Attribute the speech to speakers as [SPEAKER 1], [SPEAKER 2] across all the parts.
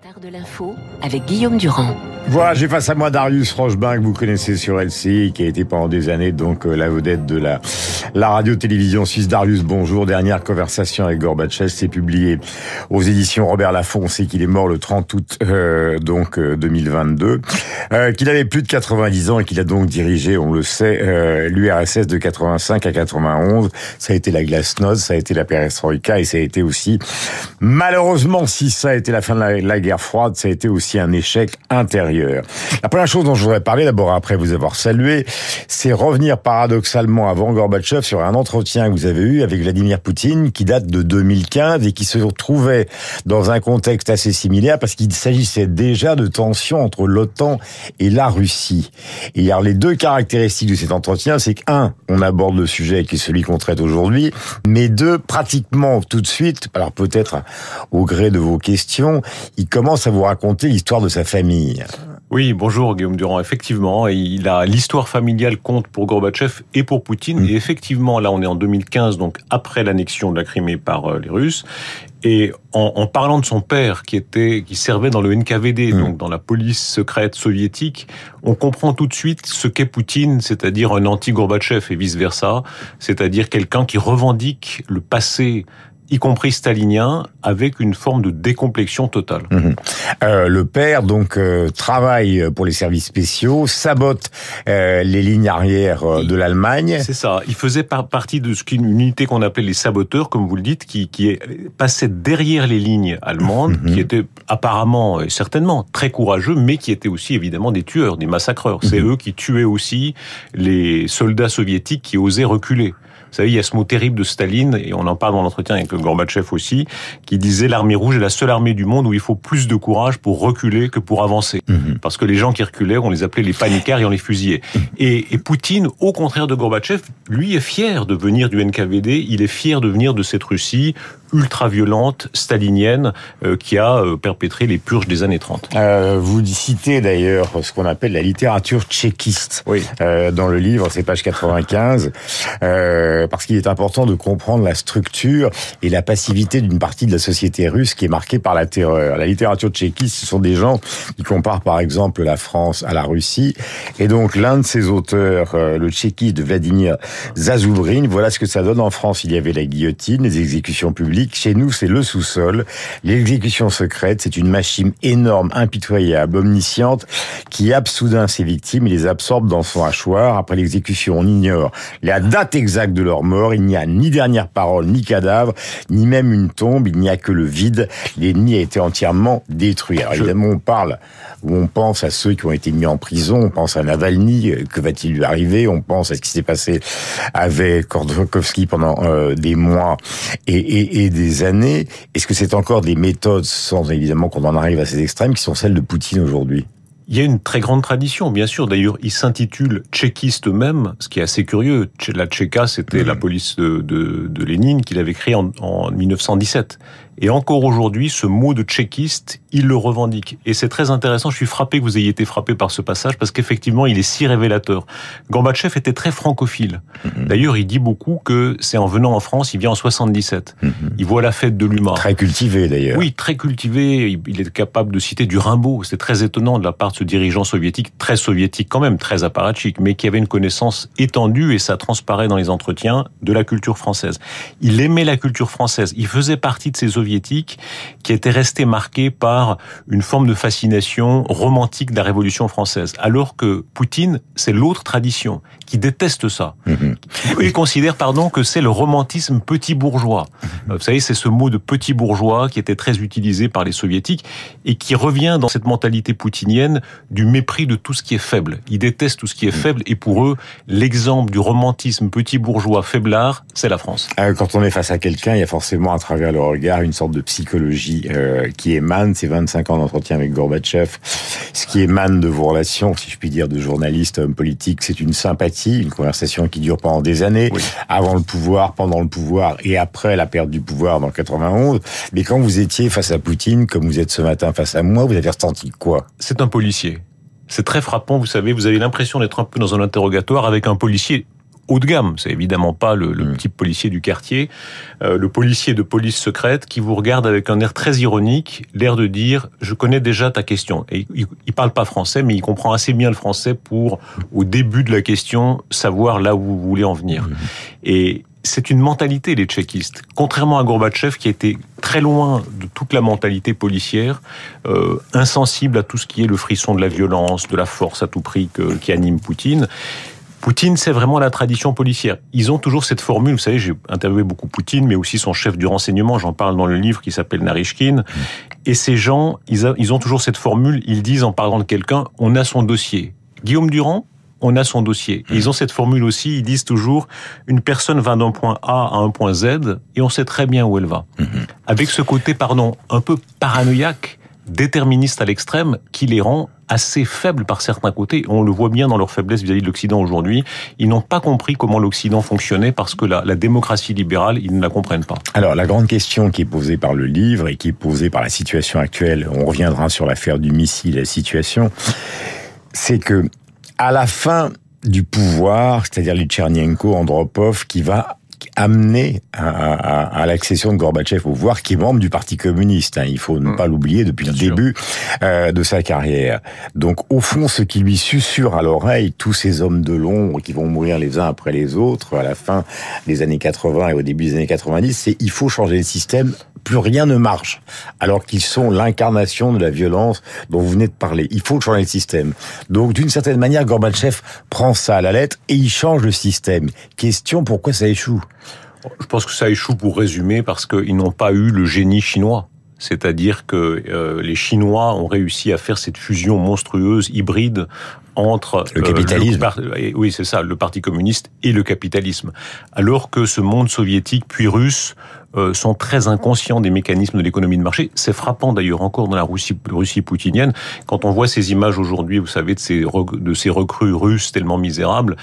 [SPEAKER 1] Star de l'info avec Guillaume Durand.
[SPEAKER 2] Voilà, j'ai face à moi Darius Rochebain que vous connaissez sur LCI, qui a été pendant des années donc euh, la vedette de la la radio-télévision suisse. Darius, bonjour. Dernière conversation avec Gorbatchev, c'est publié aux éditions Robert Laffont. On sait qu'il est mort le 30 août euh, donc 2022, euh, qu'il avait plus de 90 ans et qu'il a donc dirigé, on le sait, l'URSS de 85 à 91. Ça a été la glasnost, ça a été la perestroïka et ça a été aussi malheureusement si ça a été la fin de la, la guerre froide, ça a été aussi un échec intérieur. La première chose dont je voudrais parler, d'abord après vous avoir salué, c'est revenir paradoxalement avant Gorbatchev sur un entretien que vous avez eu avec Vladimir Poutine qui date de 2015 et qui se trouvait dans un contexte assez similaire parce qu'il s'agissait déjà de tensions entre l'OTAN et la Russie. Et alors les deux caractéristiques de cet entretien, c'est qu'un, on aborde le sujet qui est celui qu'on traite aujourd'hui, mais deux, pratiquement tout de suite, alors peut-être au gré de vos questions, il commence à vous raconter l'histoire de sa famille.
[SPEAKER 3] Oui, bonjour Guillaume Durand. Effectivement, il a l'histoire familiale compte pour Gorbatchev et pour Poutine. Et effectivement, là, on est en 2015, donc après l'annexion de la Crimée par euh, les Russes. Et en, en, parlant de son père, qui était, qui servait dans le NKVD, donc dans la police secrète soviétique, on comprend tout de suite ce qu'est Poutine, c'est-à-dire un anti-Gorbatchev et vice versa, c'est-à-dire quelqu'un qui revendique le passé y compris stalinien, avec une forme de décomplexion totale.
[SPEAKER 2] Mmh. Euh, le père donc euh, travaille pour les services spéciaux, sabote euh, les lignes arrières de l'Allemagne.
[SPEAKER 3] C'est ça. Il faisait par partie de ce qu'une unité qu'on appelait les saboteurs, comme vous le dites, qui, qui passait derrière les lignes allemandes, mmh. qui étaient apparemment et certainement très courageux, mais qui étaient aussi évidemment des tueurs, des massacreurs. C'est mmh. eux qui tuaient aussi les soldats soviétiques qui osaient reculer. Vous savez, il y a ce mot terrible de Staline, et on en parle dans l'entretien avec Gorbatchev aussi, qui disait l'armée rouge est la seule armée du monde où il faut plus de courage pour reculer que pour avancer. Mmh. Parce que les gens qui reculaient, on les appelait les panicards et on les fusillait. Mmh. Et, et, Poutine, au contraire de Gorbatchev, lui est fier de venir du NKVD, il est fier de venir de cette Russie ultra-violente, stalinienne, euh, qui a euh, perpétré les purges des années 30.
[SPEAKER 2] Euh, vous citez d'ailleurs ce qu'on appelle la littérature tchéquiste
[SPEAKER 3] oui.
[SPEAKER 2] euh, dans le livre, c'est page 95, euh, parce qu'il est important de comprendre la structure et la passivité d'une partie de la société russe qui est marquée par la terreur. La littérature tchéquiste, ce sont des gens qui comparent par exemple la France à la Russie, et donc l'un de ces auteurs, euh, le tchéquiste Vladimir Zazouvrine, voilà ce que ça donne en France. Il y avait la guillotine, les exécutions publiques, chez nous, c'est le sous-sol. L'exécution secrète, c'est une machine énorme, impitoyable, omnisciente, qui happe soudain ses victimes et les absorbe dans son hachoir. Après l'exécution, on ignore la date exacte de leur mort. Il n'y a ni dernière parole, ni cadavre, ni même une tombe. Il n'y a que le vide. L'ennemi a été entièrement détruit. Alors évidemment, on parle où on pense à ceux qui ont été mis en prison, on pense à Navalny, que va-t-il lui arriver? On pense à ce qui s'est passé avec Kordokowski pendant euh, des mois et, et, et des années. Est-ce que c'est encore des méthodes, sans évidemment qu'on en arrive à ces extrêmes, qui sont celles de Poutine aujourd'hui?
[SPEAKER 3] Il y a une très grande tradition, bien sûr. D'ailleurs, il s'intitule tchéquiste même, ce qui est assez curieux. La Tchéka, c'était mmh. la police de, de, de Lénine qu'il avait créée en, en 1917. Et encore aujourd'hui, ce mot de tchéquiste, il le revendique. Et c'est très intéressant. Je suis frappé que vous ayez été frappé par ce passage parce qu'effectivement, il est si révélateur. Gorbatchev était très francophile. Mm-hmm. D'ailleurs, il dit beaucoup que c'est en venant en France, il vient en 77. Mm-hmm. Il voit la fête de l'humain.
[SPEAKER 2] Très cultivé d'ailleurs.
[SPEAKER 3] Oui, très cultivé. Il est capable de citer du Rimbaud. C'est très étonnant de la part de ce dirigeant soviétique, très soviétique quand même, très apparatchik, mais qui avait une connaissance étendue et ça transparaît dans les entretiens de la culture française. Il aimait la culture française. Il faisait partie de ces soviétique qui était resté marqué par une forme de fascination romantique de la Révolution française, alors que Poutine, c'est l'autre tradition qui déteste ça. Mmh. Il considère, pardon, que c'est le romantisme petit bourgeois. Mmh. Vous savez, c'est ce mot de petit bourgeois qui était très utilisé par les soviétiques et qui revient dans cette mentalité poutinienne du mépris de tout ce qui est faible. Ils détestent tout ce qui est faible et pour eux, l'exemple du romantisme petit bourgeois faiblard, c'est la France.
[SPEAKER 2] Quand on est face à quelqu'un, il y a forcément à travers le regard une sorte de psychologie euh, qui émane, ces 25 ans d'entretien avec Gorbatchev, ce qui émane de vos relations, si je puis dire, de journaliste, homme politique, c'est une sympathie, une conversation qui dure pendant des années, oui. avant le pouvoir, pendant le pouvoir et après la perte du pouvoir dans 91. Mais quand vous étiez face à Poutine, comme vous êtes ce matin face à moi, vous avez ressenti quoi?
[SPEAKER 3] C'est un policier. C'est très frappant, vous savez, vous avez l'impression d'être un peu dans un interrogatoire avec un policier haut de gamme. C'est évidemment pas le, le, petit policier du quartier, euh, le policier de police secrète qui vous regarde avec un air très ironique, l'air de dire je connais déjà ta question. Et il, il parle pas français, mais il comprend assez bien le français pour au début de la question savoir là où vous voulez en venir. Et c'est une mentalité, les tchéquistes. Contrairement à Gorbatchev, qui était très loin de toute la mentalité policière, euh, insensible à tout ce qui est le frisson de la violence, de la force à tout prix que, qui anime Poutine. Poutine, c'est vraiment la tradition policière. Ils ont toujours cette formule, vous savez, j'ai interviewé beaucoup Poutine, mais aussi son chef du renseignement, j'en parle dans le livre qui s'appelle Narishkin. Et ces gens, ils, a, ils ont toujours cette formule, ils disent en parlant de quelqu'un, on a son dossier. Guillaume Durand, on a son dossier. Ils ont cette formule aussi, ils disent toujours, une personne va d'un point A à un point Z, et on sait très bien où elle va. Avec ce côté, pardon, un peu paranoïaque, déterministe à l'extrême, qui les rend assez faibles par certains côtés. On le voit bien dans leur faiblesse vis-à-vis de l'Occident aujourd'hui. Ils n'ont pas compris comment l'Occident fonctionnait parce que la, démocratie libérale, ils ne la comprennent pas.
[SPEAKER 2] Alors, la grande question qui est posée par le livre et qui est posée par la situation actuelle, on reviendra sur l'affaire du missile, la situation, c'est que à la fin du pouvoir, c'est-à-dire Tchernyenko, Andropov, qui va amener à, à, à l'accession de Gorbatchev au pouvoir, qui est membre du Parti communiste. Hein, il faut ne mmh. pas l'oublier depuis Bien le sûr. début euh, de sa carrière. Donc, au fond, ce qui lui susurre à l'oreille, tous ces hommes de l'ombre qui vont mourir les uns après les autres à la fin des années 80 et au début des années 90, c'est il faut changer le système plus rien ne marche, alors qu'ils sont l'incarnation de la violence dont vous venez de parler. Il faut changer le système. Donc, d'une certaine manière, Gorbatchev prend ça à la lettre et il change le système. Question, pourquoi ça échoue?
[SPEAKER 3] Je pense que ça échoue pour résumer parce qu'ils n'ont pas eu le génie chinois. C'est-à-dire que euh, les Chinois ont réussi à faire cette fusion monstrueuse, hybride, entre
[SPEAKER 2] le capitalisme.
[SPEAKER 3] Euh, le, oui, c'est ça, le Parti communiste et le capitalisme. Alors que ce monde soviétique puis russe euh, sont très inconscients des mécanismes de l'économie de marché. C'est frappant d'ailleurs encore dans la Russie, Russie poutinienne. Quand on voit ces images aujourd'hui, vous savez, de ces, de ces recrues russes tellement misérables,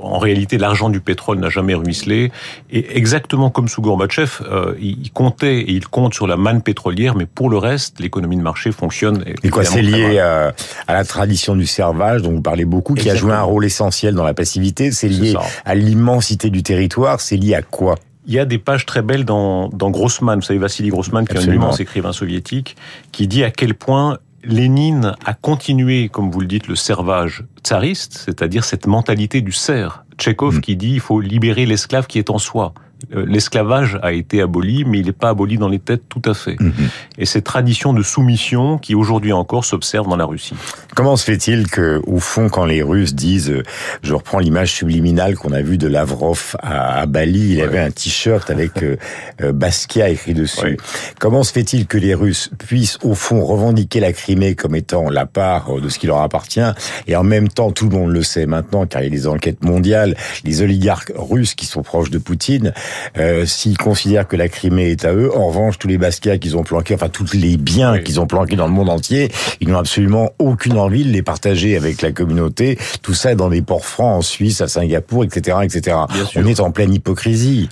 [SPEAKER 3] en réalité, l'argent du pétrole n'a jamais ruisselé. Et exactement comme sous Gorbatchev, euh, il comptait et il compte sur la manne pétrolière, mais pour le reste, l'économie de marché fonctionne.
[SPEAKER 2] Et quoi, c'est lié à, à, la tradition du servage dont vous parlez beaucoup, qui exactement. a joué un rôle essentiel dans la passivité. C'est lié à l'immensité du territoire. C'est lié à quoi?
[SPEAKER 3] Il y a des pages très belles dans, dans Grossman, vous savez, Vassili Grossman, qui est un immense écrivain soviétique, qui dit à quel point Lénine a continué, comme vous le dites, le servage tsariste, c'est-à-dire cette mentalité du serf. Tchekhov mmh. qui dit il faut libérer l'esclave qui est en soi. Euh, l'esclavage a été aboli, mais il n'est pas aboli dans les têtes tout à fait. Mmh. Et cette tradition de soumission qui aujourd'hui encore s'observe dans la Russie.
[SPEAKER 2] Comment se fait-il que, au fond, quand les Russes disent, euh, je reprends l'image subliminale qu'on a vue de Lavrov à, à Bali, il ouais. avait un t-shirt avec euh, euh, Basquiat écrit dessus. Ouais. Comment se fait-il que les Russes puissent, au fond, revendiquer la Crimée comme étant la part de ce qui leur appartient, et en même temps, tout le monde le sait maintenant, car il y a des enquêtes mondiales, les oligarques russes qui sont proches de Poutine euh, s'ils considèrent que la Crimée est à eux. En revanche, tous les Basquiat qu'ils ont planqués, enfin tous les biens oui. qu'ils ont planqués dans le monde entier, ils n'ont absolument aucune envie de les partager avec la communauté. Tout ça dans des ports francs en Suisse, à Singapour, etc., etc. On est en pleine hypocrisie.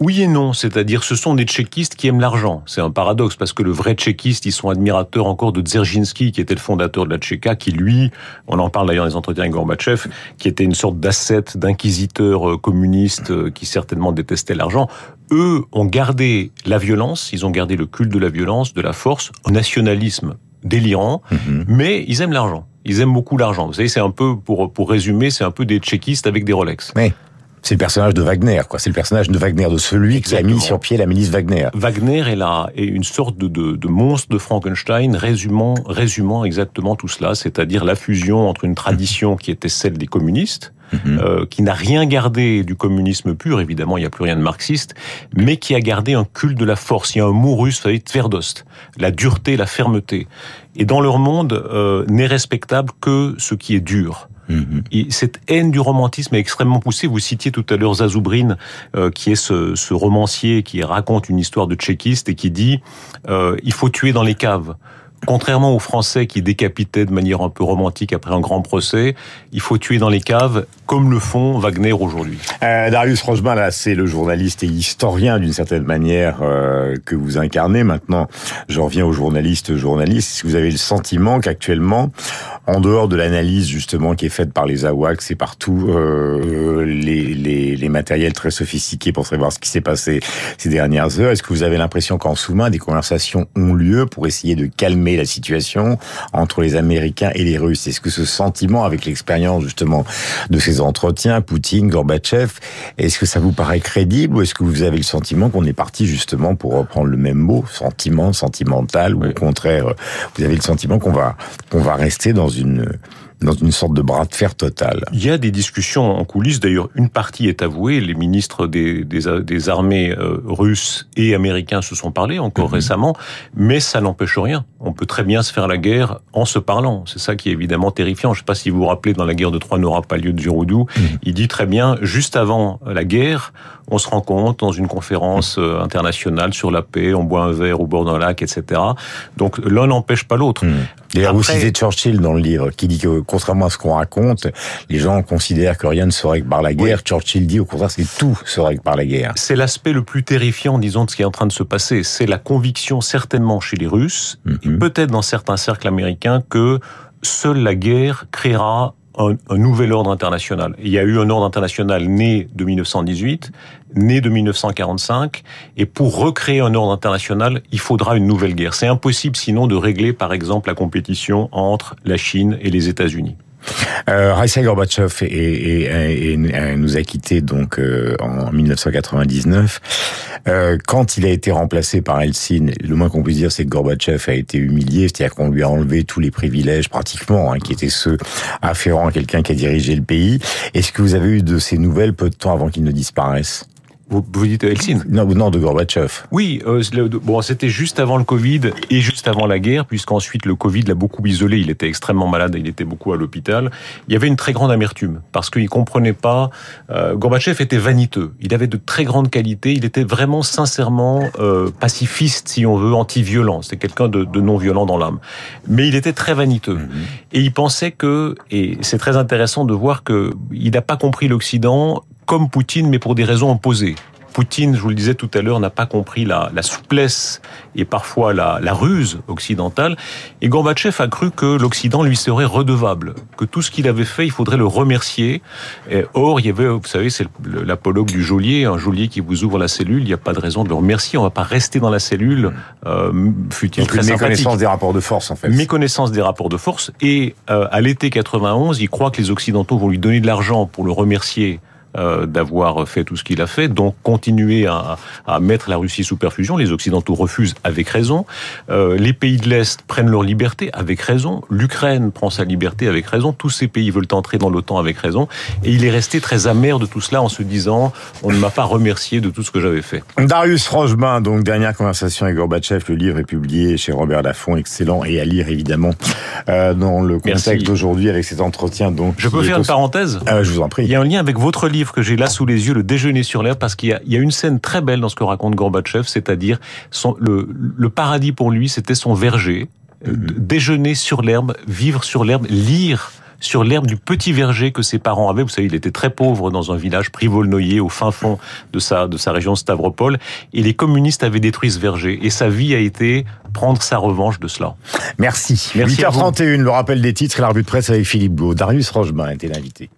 [SPEAKER 3] Oui et non, c'est-à-dire ce sont des tchéquistes qui aiment l'argent. C'est un paradoxe parce que le vrai tchéquiste, ils sont admirateurs encore de Dzerzhinsky, qui était le fondateur de la Tchéka, qui lui, on en parle d'ailleurs dans les entretiens avec Gorbatchev, qui était une sorte d'ascète, d'inquisiteur euh, communiste euh, qui certainement détestait l'argent. Eux ont gardé la violence, ils ont gardé le culte de la violence, de la force, un nationalisme délirant, mm -hmm. mais ils aiment l'argent. Ils aiment beaucoup l'argent. Vous savez, c'est un peu, pour, pour résumer, c'est un peu des tchéquistes avec des Rolex.
[SPEAKER 2] Mais c'est le personnage de Wagner, quoi. C'est le personnage de Wagner, de celui Exactement. qui a mis sur pied la milice Wagner.
[SPEAKER 3] Wagner est là, est une sorte de, de, de, monstre de Frankenstein, résumant, résumant exactement tout cela, c'est-à-dire la fusion entre une tradition qui était celle des communistes, Mm -hmm. euh, qui n'a rien gardé du communisme pur, évidemment, il n'y a plus rien de marxiste, mais qui a gardé un culte de la force. Il y a un mot russe, vous savez, Tverdost, la dureté, la fermeté. Et dans leur monde, euh, n'est respectable que ce qui est dur. Mmh. Et cette haine du romantisme est extrêmement poussée. Vous citiez tout à l'heure Zazoubrine, euh, qui est ce, ce, romancier qui raconte une histoire de tchéquiste et qui dit euh, il faut tuer dans les caves. Contrairement aux Français qui décapitaient de manière un peu romantique après un grand procès, il faut tuer dans les caves, comme le font Wagner aujourd'hui.
[SPEAKER 2] Euh, Darius Rochemin, là, c'est le journaliste et historien d'une certaine manière euh, que vous incarnez. Maintenant, j'en reviens aux journalistes, journalistes. Est-ce que vous avez le sentiment qu'actuellement, en dehors de l'analyse justement qui est faite par les AWACS et partout euh, les, les, les, matériels très sophistiqués pour savoir ce qui s'est passé ces dernières heures, est-ce que vous avez l'impression qu'en sous-main, des conversations ont lieu pour essayer de calmer la situation entre les Américains et les Russes? Est-ce que ce sentiment, avec l'expérience justement de ces entretiens, Poutine, Gorbatchev, est-ce que ça vous paraît crédible ou est-ce que vous avez le sentiment qu'on est parti justement, pour reprendre le même mot, sentiment, sentimental, ou au contraire, vous avez le sentiment qu'on va, qu'on va rester dans une une dans une sorte de bras de fer total.
[SPEAKER 3] Il y a des discussions en coulisses. D'ailleurs, une partie est avouée. Les ministres des, des, des armées euh, russes et américains se sont parlé encore mhm. récemment, mais ça n'empêche rien. On peut très bien se faire la guerre en se parlant. C'est ça qui est évidemment terrifiant. Je ne sais pas si vous vous rappelez, dans la guerre de Troie n'aura pas lieu de Giroudou, mhm. il dit très bien, juste avant la guerre, on se rencontre dans une conférence euh, internationale sur la paix, on boit un verre au bord d'un lac, etc. Donc l'un n'empêche pas l'autre.
[SPEAKER 2] Mhm. D'ailleurs, vous citez Churchill dans le livre, qui dit que, contrairement à ce qu'on raconte, les gens considèrent que rien ne se règle par la guerre. Churchill dit, au contraire, que tout se règle par la guerre.
[SPEAKER 3] C'est l'aspect le plus terrifiant, disons, de ce qui est en train de se passer. C'est la conviction, certainement chez les Russes, et mhm. peut-être dans certains cercles américains, que seule la guerre créera un, nouvel ordre international. Il y a eu un ordre international né de 1918, né de 1945, et pour recréer un ordre international, il faudra une nouvelle guerre. C'est impossible sinon de régler, par exemple, la compétition entre la Chine et les États-Unis.
[SPEAKER 2] Euh, Raïssa Gorbatchev et, nous a quittés donc euh, en 1999. Euh, quand il a été remplacé par Eltsine, le moins qu'on puisse dire, c'est que Gorbatchev a été humilié, c'est-à-dire qu'on lui a enlevé tous les privilèges pratiquement, hein, qui étaient ceux afférents à quelqu'un qui a dirigé le pays. Est-ce que vous avez eu de ces nouvelles peu de temps avant qu'il ne disparaisse?
[SPEAKER 3] Vous, vous dites Helsinki
[SPEAKER 2] Non, non, de Gorbatchev.
[SPEAKER 3] Oui, euh, bon, c'était juste avant le Covid et juste avant la guerre, puisqu'ensuite le Covid l'a beaucoup isolé. Il était extrêmement malade, il était beaucoup à l'hôpital. Il y avait une très grande amertume parce qu'il comprenait pas. Euh, Gorbatchev était vaniteux. Il avait de très grandes qualités. Il était vraiment sincèrement euh, pacifiste, si on veut, anti-violent. C'était quelqu'un de, de, non violent dans l'âme. Mais il était très vaniteux mhm. et il pensait que, et c'est très intéressant de voir que il n'a pas compris l'Occident comme Poutine, mais pour des raisons opposées. Poutine, je vous le disais tout à l'heure, n'a pas compris la, la, souplesse et parfois la, la, ruse occidentale. Et Gorbatchev a cru que l'Occident lui serait redevable, que tout ce qu'il avait fait, il faudrait le remercier. Et or, il y avait, vous savez, c'est l'apologue du geôlier, un geôlier qui vous ouvre la cellule, il n'y a pas de raison de le remercier. On ne va pas rester dans la cellule, euh,
[SPEAKER 2] fut-il très sympathique. Méconnaissance des rapports de force, en fait.
[SPEAKER 3] Méconnaissance des rapports de force. Et euh, à l'été 91, il croit que les Occidentaux vont lui donner de l'argent pour le remercier euh, d'avoir fait tout ce qu'il a fait, donc continuer à, à, mettre la Russie sous perfusion. Les Occidentaux refusent avec raison. Euh, les pays de l'Est prennent leur liberté avec raison. L'Ukraine prend sa liberté avec raison. Tous ces pays veulent entrer dans l'OTAN avec raison. Et il est resté très amer de tout cela en se disant on ne m'a pas remercié de tout ce que j'avais fait.
[SPEAKER 2] Darius Rochebain, donc dernière conversation avec Gorbatchev. Le livre est publié chez Robert Laffont, excellent et à lire évidemment euh, dans le contexte d'aujourd'hui avec cet entretien. Donc,
[SPEAKER 3] je peux faire une parenthèse?
[SPEAKER 2] Euh, Je vous en prie.
[SPEAKER 3] Il y a un lien avec votre livre livre que j'ai là sous les yeux, Le déjeuner sur l'herbe, parce qu'il y, y a, une scène très belle dans ce que raconte Gorbatchev, c'est-à-dire le, le paradis pour lui, c'était son verger, mm déjeuner sur l'herbe, vivre sur l'herbe, lire sur l'herbe du petit verger que ses parents avaient. Vous savez, il était très pauvre dans un village Privolnoyer au fin fond de sa, de sa région Stavropol. Et les communistes avaient détruit ce verger. Et sa vie a été prendre sa revanche de cela.
[SPEAKER 2] Merci. Merci 8h31, le rappel des titres et l'arbitre de presse avec Philippe Blau. Darius Rochebain était l'invité.